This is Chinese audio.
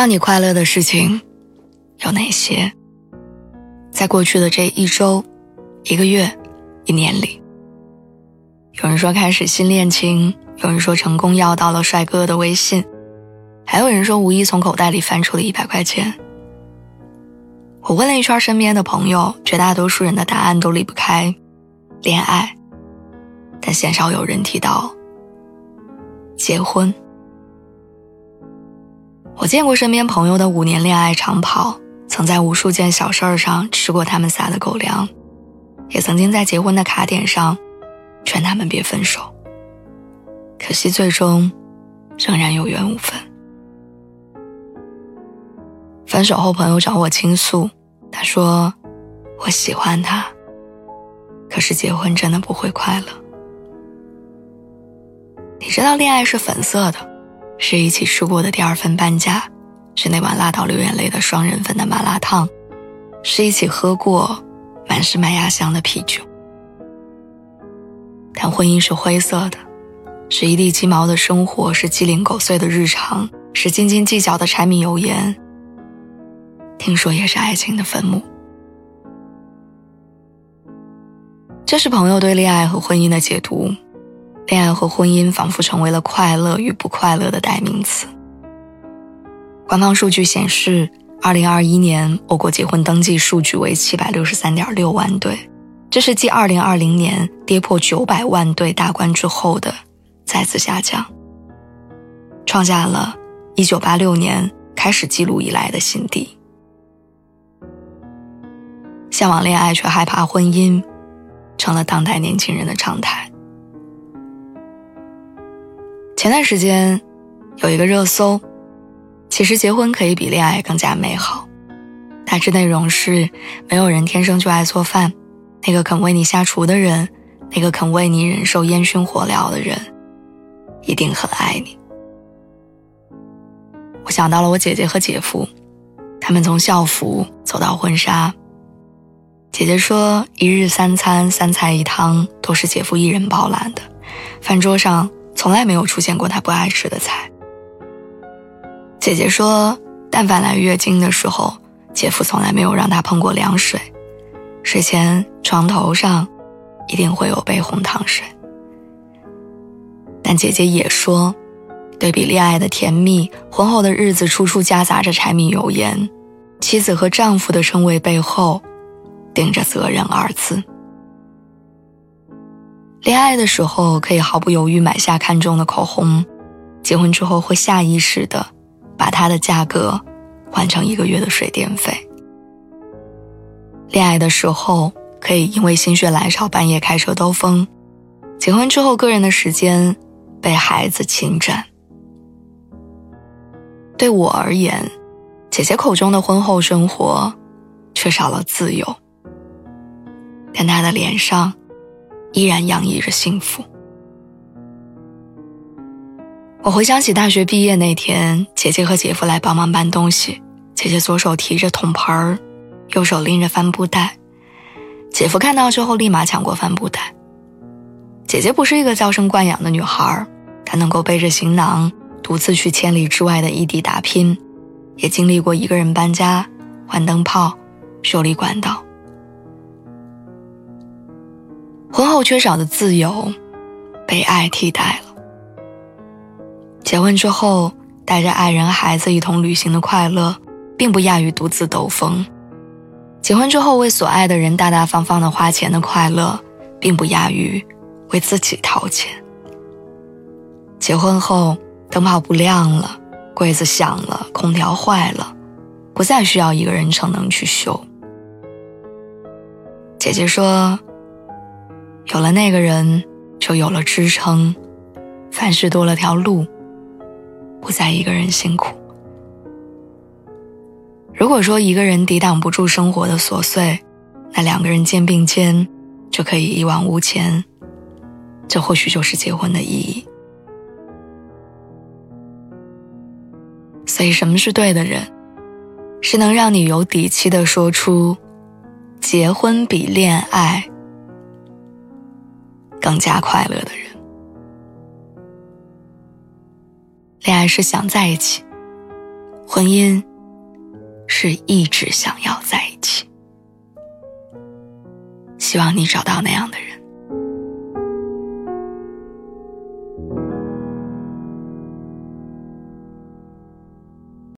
让你快乐的事情有哪些？在过去的这一周、一个月、一年里，有人说开始新恋情，有人说成功要到了帅哥的微信，还有人说无意从口袋里翻出了一百块钱。我问了一圈身边的朋友，绝大多数人的答案都离不开恋爱，但鲜少有人提到结婚。我见过身边朋友的五年恋爱长跑，曾在无数件小事儿上吃过他们撒的狗粮，也曾经在结婚的卡点上劝他们别分手。可惜最终仍然有缘无分。分手后，朋友找我倾诉，他说：“我喜欢他，可是结婚真的不会快乐。你知道恋爱是粉色的。”是一起吃过的第二份半价，是那碗辣到流眼泪的双人份的麻辣烫，是一起喝过满是麦芽香的啤酒。但婚姻是灰色的，是一地鸡毛的生活，是鸡零狗碎的日常，是斤斤计较的柴米油盐。听说也是爱情的坟墓。这是朋友对恋爱和婚姻的解读。恋爱和婚姻仿佛成为了快乐与不快乐的代名词。官方数据显示，二零二一年我国结婚登记数据为七百六十三点六万对，这是继二零二零年跌破九百万对大关之后的再次下降，创下了一九八六年开始记录以来的新低。向往恋爱却害怕婚姻，成了当代年轻人的常态。前段时间，有一个热搜，其实结婚可以比恋爱更加美好。大致内容是：没有人天生就爱做饭，那个肯为你下厨的人，那个肯为你忍受烟熏火燎的人，一定很爱你。我想到了我姐姐和姐夫，他们从校服走到婚纱。姐姐说，一日三餐三菜一汤都是姐夫一人包揽的，饭桌上。从来没有出现过他不爱吃的菜。姐姐说，但凡来月经的时候，姐夫从来没有让她碰过凉水，睡前床头上一定会有杯红糖水。但姐姐也说，对比恋爱的甜蜜，婚后的日子处处夹杂着柴米油盐，妻子和丈夫的称谓背后，顶着责任二字。恋爱的时候可以毫不犹豫买下看中的口红，结婚之后会下意识的把它的价格换成一个月的水电费。恋爱的时候可以因为心血来潮半夜开车兜风，结婚之后个人的时间被孩子侵占。对我而言，姐姐口中的婚后生活缺少了自由，但她的脸上。依然洋溢着幸福。我回想起大学毕业那天，姐姐和姐夫来帮忙搬东西。姐姐左手提着桶盆儿，右手拎着帆布袋。姐夫看到之后，立马抢过帆布袋。姐姐不是一个娇生惯养的女孩，她能够背着行囊，独自去千里之外的异地打拼，也经历过一个人搬家、换灯泡、修理管道。后缺少的自由，被爱替代了。结婚之后，带着爱人、孩子一同旅行的快乐，并不亚于独自兜风；结婚之后，为所爱的人大大方方的花钱的快乐，并不亚于为自己掏钱。结婚后，灯泡不亮了，柜子响了，空调坏了，不再需要一个人逞能去修。姐姐说。有了那个人，就有了支撑，凡事多了条路，不再一个人辛苦。如果说一个人抵挡不住生活的琐碎，那两个人肩并肩就可以一往无前。这或许就是结婚的意义。所以，什么是对的人？是能让你有底气的说出，结婚比恋爱更加快乐的人。恋爱是想在一起，婚姻是一直想要在一起。希望你找到那样的人。